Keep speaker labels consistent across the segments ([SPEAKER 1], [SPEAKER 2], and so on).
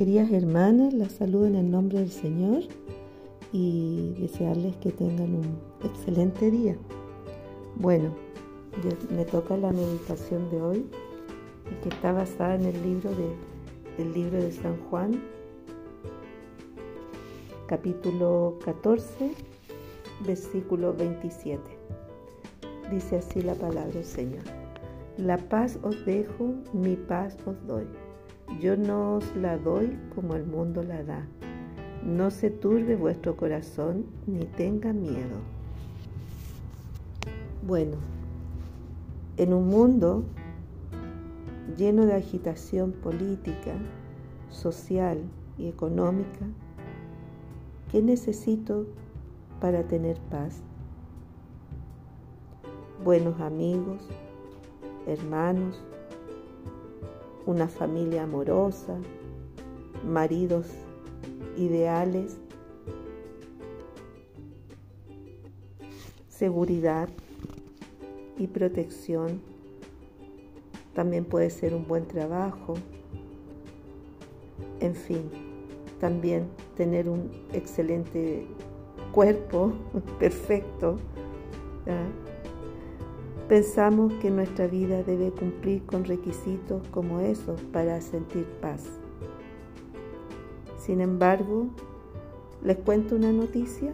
[SPEAKER 1] Queridas hermanas, las saludo en el nombre del Señor y desearles que tengan un excelente día. Bueno, me toca la meditación de hoy que está basada en el libro de, el libro de San Juan, capítulo 14, versículo 27. Dice así la palabra del Señor. La paz os dejo, mi paz os doy. Yo no os la doy como el mundo la da. No se turbe vuestro corazón ni tenga miedo. Bueno, en un mundo lleno de agitación política, social y económica, ¿qué necesito para tener paz? Buenos amigos, hermanos, una familia amorosa, maridos ideales, seguridad y protección. También puede ser un buen trabajo. En fin, también tener un excelente cuerpo perfecto. Pensamos que nuestra vida debe cumplir con requisitos como esos para sentir paz. Sin embargo, les cuento una noticia,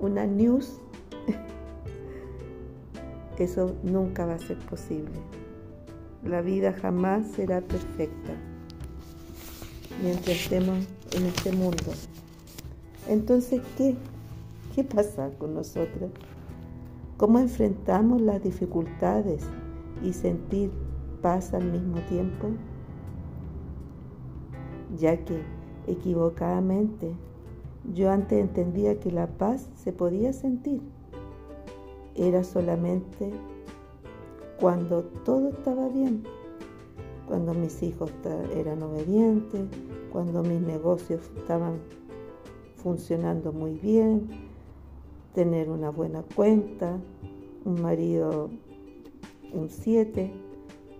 [SPEAKER 1] una news. Eso nunca va a ser posible. La vida jamás será perfecta mientras estemos en este mundo. Entonces, ¿qué? ¿Qué pasa con nosotros? Cómo enfrentamos las dificultades y sentir paz al mismo tiempo, ya que equivocadamente yo antes entendía que la paz se podía sentir. Era solamente cuando todo estaba bien, cuando mis hijos eran obedientes, cuando mis negocios estaban funcionando muy bien, tener una buena cuenta, un marido un 7,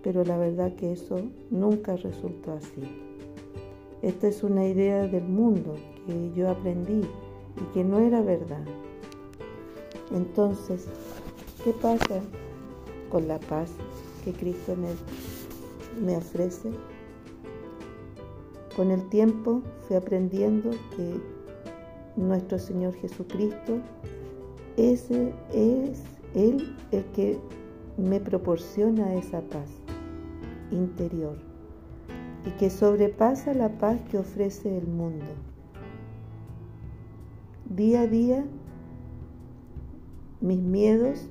[SPEAKER 1] pero la verdad que eso nunca resultó así. Esta es una idea del mundo que yo aprendí y que no era verdad. Entonces, ¿qué pasa con la paz que Cristo me, me ofrece? Con el tiempo fui aprendiendo que nuestro Señor Jesucristo ese es Él el que me proporciona esa paz interior y que sobrepasa la paz que ofrece el mundo. Día a día mis miedos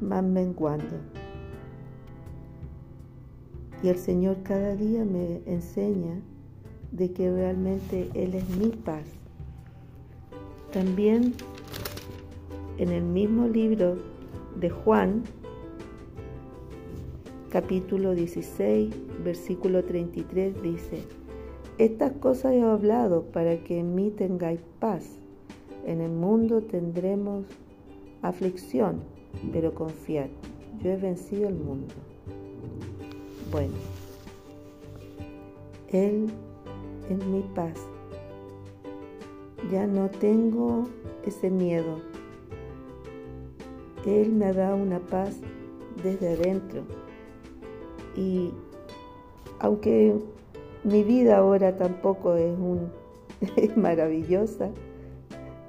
[SPEAKER 1] van menguando y el Señor cada día me enseña de que realmente Él es mi paz. También en el mismo libro de Juan, capítulo 16, versículo 33, dice, Estas cosas he hablado para que en mí tengáis paz. En el mundo tendremos aflicción, pero confiad, yo he vencido el mundo. Bueno, Él es mi paz. Ya no tengo ese miedo él me da una paz desde adentro. Y aunque mi vida ahora tampoco es, un, maravillosa,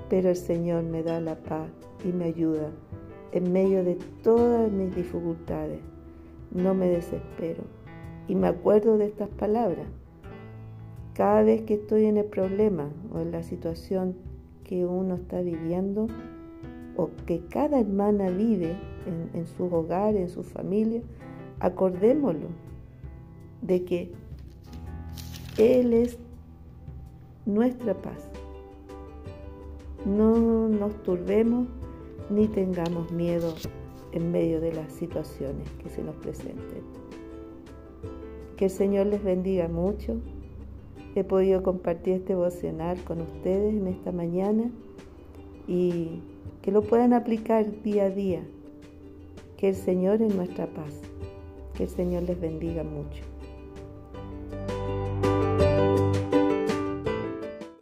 [SPEAKER 1] pero el Señor me da la paz y me ayuda en medio de todas mis dificultades. No me desespero. Y me acuerdo de estas palabras. Cada vez que estoy en el problema o en la situación que uno está viviendo, o que cada hermana vive en, su hogar, en su familia, acordémoslo de que Él es nuestra paz. No nos turbemos ni tengamos miedo en medio de las situaciones que se nos presenten. Que el Señor les bendiga mucho. He podido compartir este devocional con ustedes en esta mañana y que lo puedan aplicar día a día. Que el Señor es nuestra paz. Que el Señor les bendiga mucho.